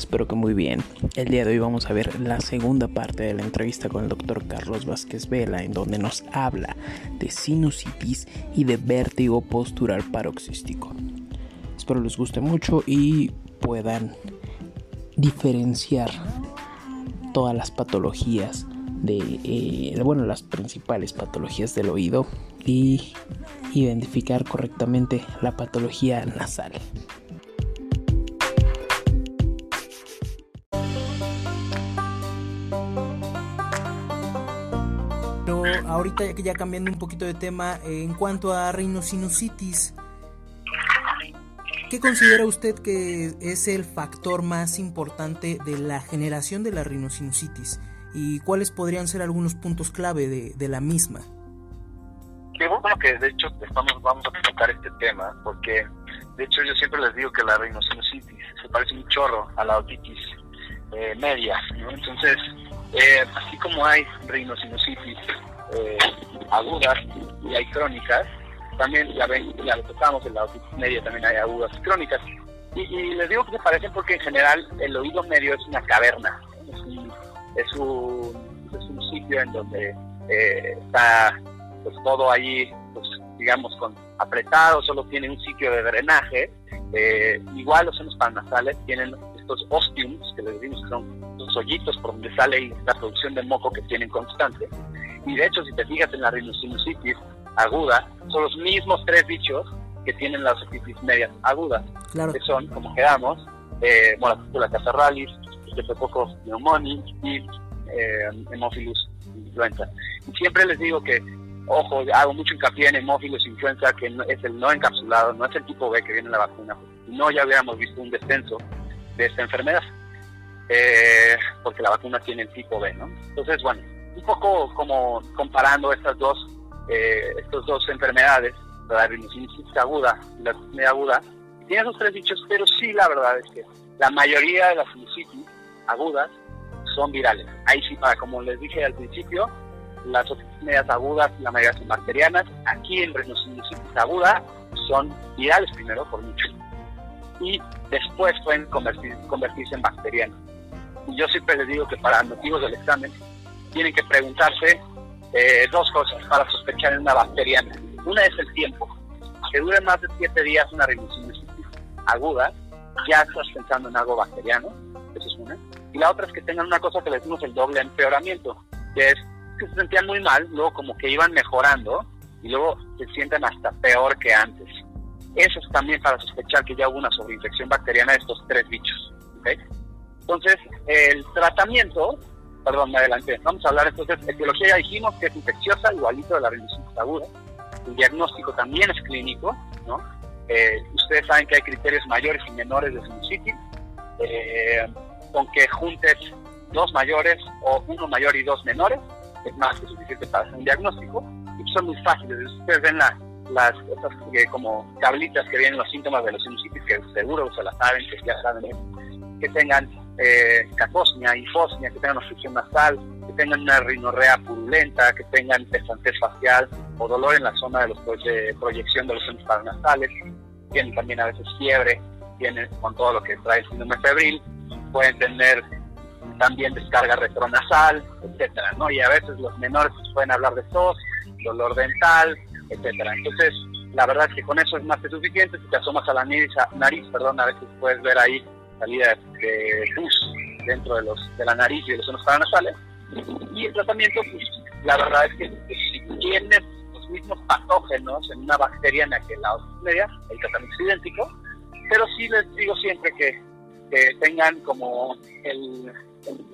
Espero que muy bien. El día de hoy vamos a ver la segunda parte de la entrevista con el doctor Carlos Vázquez Vela, en donde nos habla de sinusitis y de vértigo postural paroxístico. Espero les guste mucho y puedan diferenciar todas las patologías de, eh, bueno, las principales patologías del oído y identificar correctamente la patología nasal. Ahorita ya cambiando un poquito de tema, eh, en cuanto a rhinosinusitis, ¿qué considera usted que es el factor más importante de la generación de la rhinosinusitis? ¿Y cuáles podrían ser algunos puntos clave de, la misma? Qué bueno que de hecho estamos, vamos a tocar este tema, porque de hecho yo siempre les digo que la rhinosinusitis se parece un chorro a la otitis eh, media, ¿no? Entonces, eh, así como hay rhinosinusitis eh, agudas y hay crónicas, también ya ven, ya lo tocamos en la otitis media también hay agudas y crónicas. Y, y les digo que se parecen porque en general el oído medio es una caverna, es, un, es, un, es un sitio en donde eh, está pues todo ahí, pues digamos, con apretado, solo tiene un sitio de drenaje. Eh, igual los senos paranasales tienen estos ostiums, que les decimos que son los hoyitos por donde sale la producción de moco que tienen constante. Y de hecho, si te fijas en la rhinosinusitis aguda, son los mismos tres bichos que tienen las otitis medias agudas, Claro. que son, como quedamos, eh, Moratícula catarralis, Streptococcus pneumoniae y eh, Hemophilus influenza. Y siempre les digo que ojo, hago mucho hincapié en hemófilos influenza, que no- es el no encapsulado, no es el tipo B que viene en la vacuna. No, ya hubiéramos visto un descenso de esta enfermedad, eh, porque la vacuna tiene el tipo B, ¿no? Entonces, bueno, un poco como comparando estas dos, eh, dos enfermedades, la rhinosinusitis aguda y la sinusitis aguda, tiene esos tres bichos, pero sí la verdad es que la mayoría de las sinusitis agudas son virales. Ahí sí, para, como les dije al principio, las medias agudas, la mayoría son bacterianas. Aquí en rhinosinusitis aguda son virales primero, por mucho. Y después pueden convertir- convertirse en bacterianas. Y yo siempre les digo que para motivos del examen tienen que preguntarse eh, dos cosas para sospechar en una bacteriana. Una es el tiempo. Que dure más de siete días una rhinosinusitis aguda, ya estás pensando en algo bacteriano. Eso es una. Y la otra es que tengan una cosa que le decimos el doble empeoramiento, que es que se sentían muy mal, luego como que iban mejorando y luego se sienten hasta peor que antes. Eso es también para sospechar que ya hubo una sobreinfección bacteriana de estos tres bichos. ¿ok? Entonces, el tratamiento, perdón, me adelanté, vamos a hablar entonces, etiología ya dijimos que es infecciosa, igualito de la rhinosinusitis aguda. El diagnóstico también es clínico, ¿no? Eh, ustedes saben que hay criterios mayores y menores de sinusitis, eh, con que juntes dos mayores o uno mayor y dos menores, es más que suficiente para hacer un diagnóstico, y son muy fáciles. Ustedes ven la- las esas eh, como tablitas que vienen los síntomas de los sinusitis, que seguro se las saben, que ya saben, eh, que tengan eh, hifosmia, que tengan obstrucción nasal, que tengan una rinorrea purulenta, que tengan pesantez facial o dolor en la zona de, los, de proyección de los centros paranasales, tienen también a veces fiebre, tienen con todo lo que trae el síndrome febril, pueden tener también descarga retronasal, etcétera, ¿no? Y a veces los menores pues, pueden hablar de tos, dolor dental, etcétera. Entonces, la verdad es que con eso es más que suficiente. Si te asomas a la nariz, nariz perdón, a veces puedes ver ahí salida de pus dentro de los de la nariz y de los senos paranasales. Y el tratamiento, pues, la verdad es que pues, si tienes los mismos patógenos en una bacteria en la que media, el tratamiento es idéntico, pero sí les digo siempre que, que tengan como el,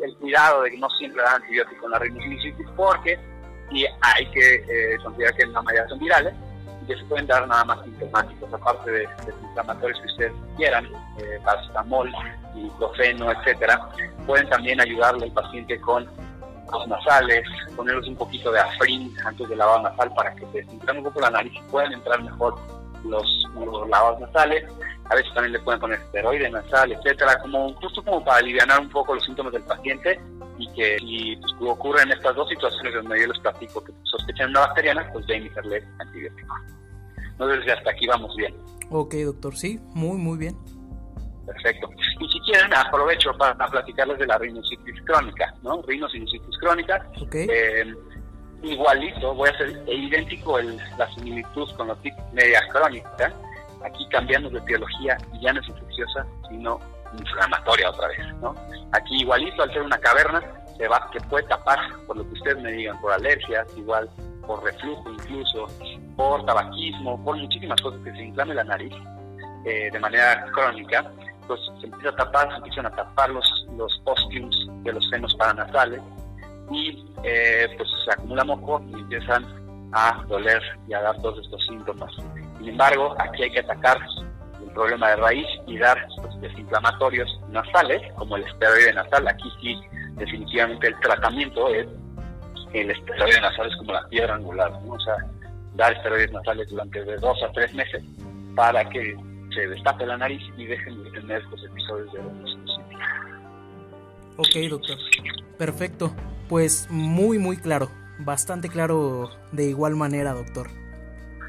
el, cuidado de que no siempre dan antibióticos en la rinosinusitis porque hay que eh, considerar que la mayoría son virales que se pueden dar nada más sintomáticos, aparte de, de inflamatorios que ustedes quieran, eh, paracetamol, ibuprofeno, etcétera, pueden también ayudarle al paciente con los nasales, ponerles un poquito de afrin antes de lavado nasal para que se desinflame un poco la nariz y puedan entrar mejor los, los lavados nasales. A veces también le pueden poner esteroide nasal, etcétera, como justo como para aliviar un poco los síntomas del paciente y que si pues, ocurren estas dos situaciones donde yo les platico que sospechan una bacteriana, pues deben hacerle antibiótico. No sé si hasta aquí vamos bien. Ok, doctor, sí, muy, muy bien. Perfecto. Y si quieren, aprovecho para, platicarles de la rinositis crónica, ¿no? Rinosinusitis crónica. Okay. Eh, igualito, voy a hacer idéntico el, la similitud con la media crónica, aquí cambiando de biología y ya no es infecciosa, sino inflamatoria otra vez, ¿no? Aquí igualito, al ser una caverna, se va, que puede tapar, por lo que ustedes me digan, por alergias, igual por reflujo incluso, por tabaquismo, por muchísimas cosas que se inflame la nariz eh, de manera crónica, pues se empieza a tapar, se empiezan a tapar los, los ostiums de los senos paranasales y eh, pues se acumula moco y empiezan a doler y a dar todos estos síntomas. Sin embargo, aquí hay que atacar el problema de raíz y dar pues, desinflamatorios nasales, como el esteroide nasal. Aquí sí, definitivamente el tratamiento es el esteroide nasal es como la piedra angular, o sea, dar esteroides nasales durante de dos a tres meses para que se destape la nariz y dejen de tener estos episodios de Ok, doctor. Perfecto. Pues muy, muy claro. Bastante claro de igual manera, doctor.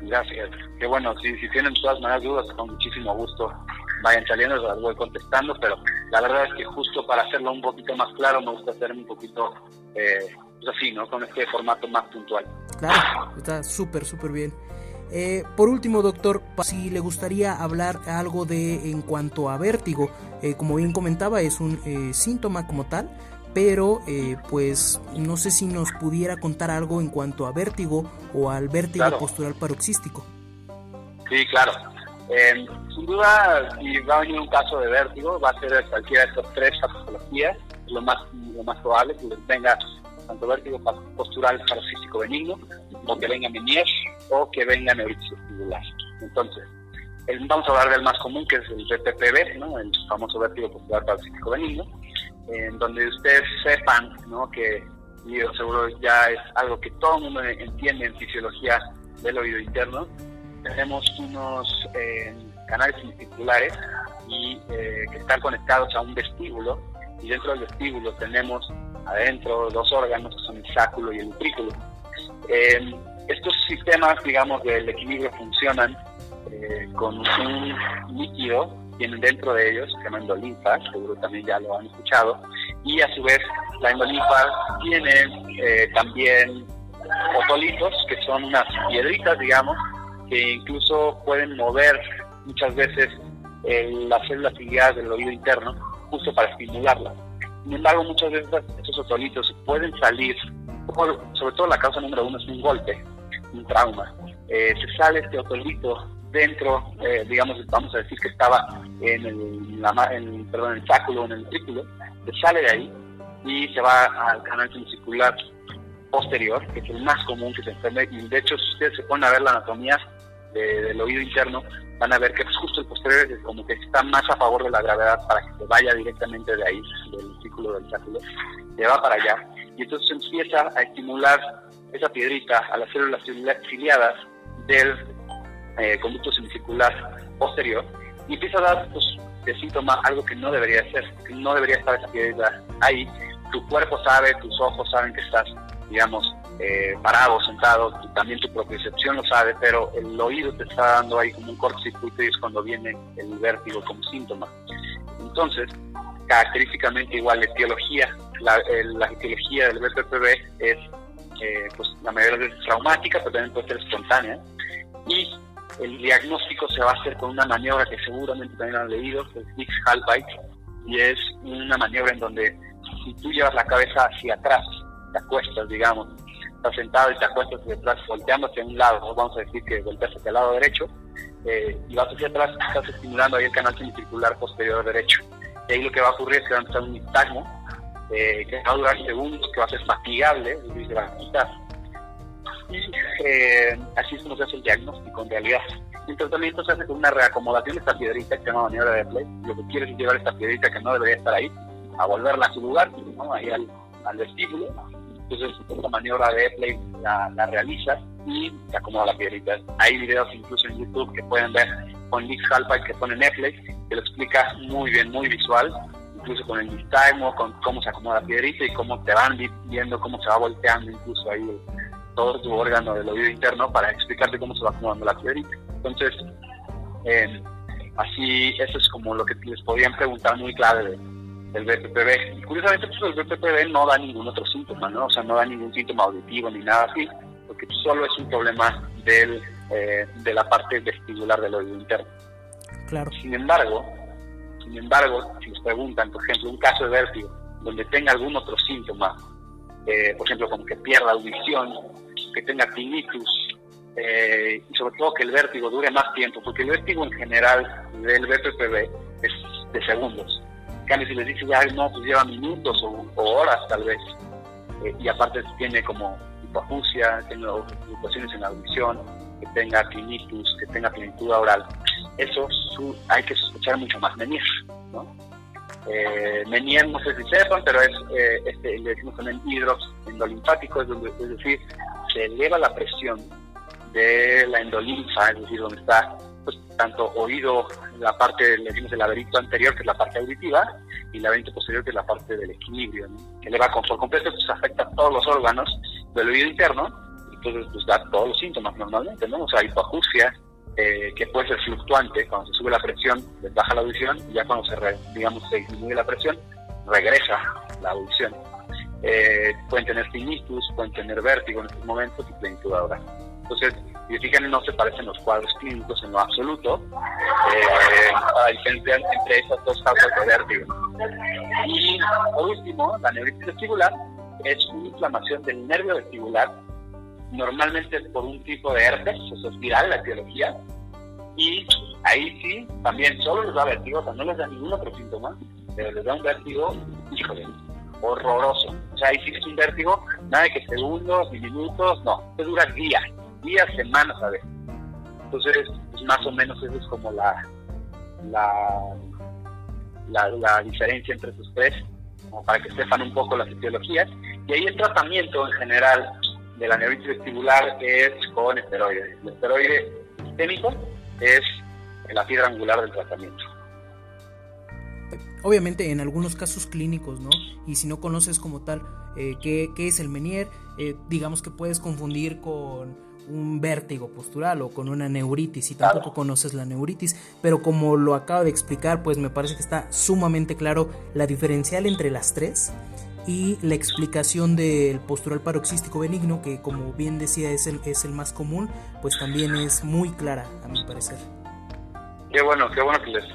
Gracias. Qué bueno, si, si tienen todas maneras dudas, con muchísimo gusto vayan saliendo, las voy contestando, pero la verdad es que justo para hacerlo un poquito más claro, me gusta hacer un poquito eh, pues así, ¿no? Con este formato más puntual. Claro, está súper, súper bien. Eh, por último, doctor, si le gustaría hablar algo de en cuanto a vértigo, eh, como bien comentaba, es un eh, síntoma como tal, pero pues no sé si nos pudiera contar algo en cuanto a vértigo o al vértigo postural paroxístico. Sí, claro. sin duda, si va a venir un caso de vértigo, va a ser cualquiera de estas tres patologías, lo más, lo más probable que tenga tanto vértigo postural paroxístico benigno, o que venga Meniere, o que venga neuritis vestibular. Vamos a hablar del más común, que es el VPPB, el famoso vértigo postural paroxístico benigno, en donde ustedes sepan que, y seguro ya es algo que todo el mundo entiende en fisiología del oído interno, tenemos unos eh, canales ventriculares y eh, que están conectados a un vestíbulo y dentro del vestíbulo tenemos adentro dos órganos que son el sáculo y el utrículo. Eh, estos sistemas, digamos, del equilibrio funcionan eh, con un líquido, tienen dentro de ellos, se llama endolinfa, seguro también ya lo han escuchado, y a su vez la endolinfa tiene eh, también otolitos, que son unas piedritas, digamos, que incluso pueden mover muchas veces las células ciliadas del oído interno, justo para estimularlas. Sin embargo, muchas veces esos otolitos pueden salir, sobre todo la causa número uno es un golpe, un trauma. Eh, se sale este otolito dentro, eh, digamos, vamos a decir que estaba en el, la, en, perdón, el sáculo, en el círculo, se sale de ahí y se va al canal semicircular posterior, que es el más común que se enferme. Y de hecho, si ustedes se ponen a ver la anatomía del oído interno, van a ver que justo el posterior es como que está más a favor de la gravedad para que se vaya directamente de ahí, del círculo del sáculo, se va para allá. Y entonces empieza a estimular esa piedrita a las células ciliadas del eh, conducto semicircular posterior y empieza a dar pues, de síntoma algo que no debería ser, que no debería estar esa piedrita ahí. Tu cuerpo sabe, tus ojos saben que estás, digamos, eh, parado, sentado, también tu propiocepción lo sabe, pero el oído te está dando ahí como un cortocircuito y es cuando viene el vértigo como síntoma. Entonces, característicamente igual la etiología, la, la etiología del BPPV es eh, pues la mayoría de veces traumática, pero también puede ser espontánea. Y el diagnóstico se va a hacer con una maniobra que seguramente también han leído, que es Dix Halbite, y es una maniobra en donde si tú llevas la cabeza hacia atrás, te acuestas, digamos, estás sentado y te acuestas hacia atrás, volteando hacia un lado, vamos a decir que volteas hacia el lado derecho, eh, y vas hacia atrás, estás estimulando ahí el canal semicircular posterior derecho. Y ahí lo que va a ocurrir es que va a empezar un nistagmo, eh, que va a durar segundos, que va a ser fatigable, decir, se va a quitar. Y eh, así es como se hace el diagnóstico en realidad. El tratamiento se hace con una reacomodación de esta piedrita que se llama maniobra de play. Lo que quieres es llevar esta piedrita que no debería estar ahí, a volverla a su lugar, ¿no? ahí al, al vestíbulo. Entonces, esta maniobra de play la, la realizas y te acomoda la piedrita. Hay videos incluso en YouTube que pueden ver con Lick Halpa que pone Netflix, que lo explica muy bien, muy visual, incluso con el nistagmo, con cómo se acomoda la piedrita y cómo te van viendo cómo se va volteando incluso ahí todo tu órgano del oído interno para explicarte cómo se va acomodando la piedrita. Entonces, eh, así, eso es como lo que les podían preguntar muy clave del BPPV. Y curiosamente, pues el BPPV no da ningún otro síntoma, ¿no? O sea, no da ningún síntoma auditivo ni nada así, porque solo es un problema del, eh, de la parte vestibular del oído interno. Claro. Sin embargo, sin embargo, si nos preguntan, por ejemplo, un caso de vértigo donde tenga algún otro síntoma, eh, por ejemplo, como que pierda audición, que tenga tinnitus, eh, y sobre todo que el vértigo dure más tiempo, porque el vértigo en general del BPPV es de segundos. En cambio, si les dice ya no, pues lleva minutos o, o horas tal vez, eh, y aparte tiene como hipoacusia, tiene fluctuaciones en la audición, que tenga tinnitus, que tenga plenitud oral, eso su, hay que sospechar mucho más Menier, ¿no? Eh, Menier, no sé si sepan, pero es, eh, este, le decimos también hidros endolinfático, es, es decir, se eleva la presión de la endolinfa, es decir, donde está pues, tanto oído, la parte, decimos el laberinto anterior, que es la parte auditiva, y el laberinto posterior, que es la parte del equilibrio, ¿no? que eleva con, completo, pues afecta a todos los órganos del oído interno, y entonces pues da todos los síntomas normalmente, ¿no? O sea, hipoacusia, eh, que puede ser fluctuante, cuando se sube la presión, baja la audición, y ya cuando se, re, digamos, se disminuye la presión, regresa la audición. Eh, pueden tener tinnitus, pueden tener vértigo en estos momentos y plenitud ahora. Entonces, si fijan, no se parecen los cuadros clínicos en lo absoluto, eh, a diferencia entre esas dos causas de vértigo. Y por último, la neuritis vestibular es una inflamación del nervio vestibular, normalmente por un tipo de herpes, eso es viral, la etiología, y ahí sí, también solo les da vértigo, o sea, no les da ningún otro síntoma, pero les da un vértigo, híjole, horroroso. O sea, ahí sí es un vértigo, nada de que segundos ni minutos, no, que dura días, días, semanas a veces. Entonces, pues más o menos eso es como la, la, la, diferencia entre esos tres, como para que sepan un poco las etiologías. Y ahí el tratamiento en general de la neuritis vestibular es con esteroides. El esteroide sistémico es la piedra angular del tratamiento. Obviamente en algunos casos clínicos, ¿no? Y si no conoces como tal eh, qué, qué, es el Menier, eh, digamos que puedes confundir con un vértigo postural o con una neuritis si tampoco conoces la neuritis, pero como lo acabo de explicar, pues me parece que está sumamente claro la diferencial entre las tres y la explicación del postural paroxístico benigno, que como bien decía es el, es el más común, pues también es muy clara a mi parecer. Qué bueno, qué bueno que les,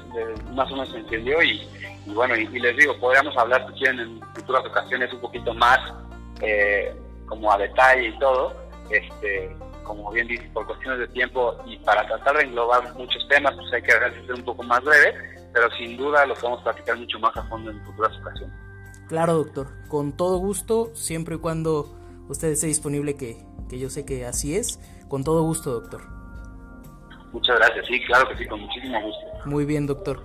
más o menos entendió y, y bueno, y, les digo, podríamos hablar si en futuras ocasiones un poquito más eh, como a detalle y todo, este como bien dice, por cuestiones de tiempo y para tratar de englobar muchos temas, pues hay que ser un poco más breve, pero sin duda lo podemos platicar mucho más a fondo en futuras ocasiones. Claro, doctor, con todo gusto, siempre y cuando usted esté disponible, que, que yo sé que así es, con todo gusto, doctor. Muchas gracias, sí, claro que sí, con muchísimo gusto. Muy bien, doctor.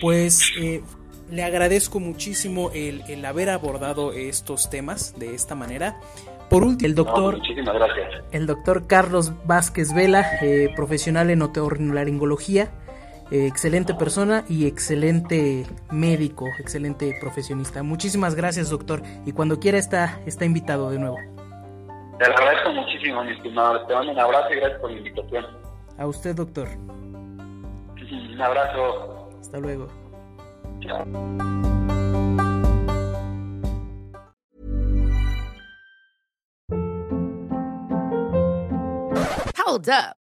Pues eh, le agradezco muchísimo el, el haber abordado estos temas de esta manera. Por último, el doctor, no, gracias. el doctor Carlos Vázquez Vela, eh, profesional en otorrinolaringología, eh, excelente persona y excelente médico, excelente profesionista. Muchísimas gracias, doctor. Y cuando quiera está, está invitado de nuevo. Te lo agradezco muchísimo, mi estimado. Te mando un abrazo y gracias por la invitación. A usted, doctor. Un abrazo. Hasta luego. Chao. Hold up.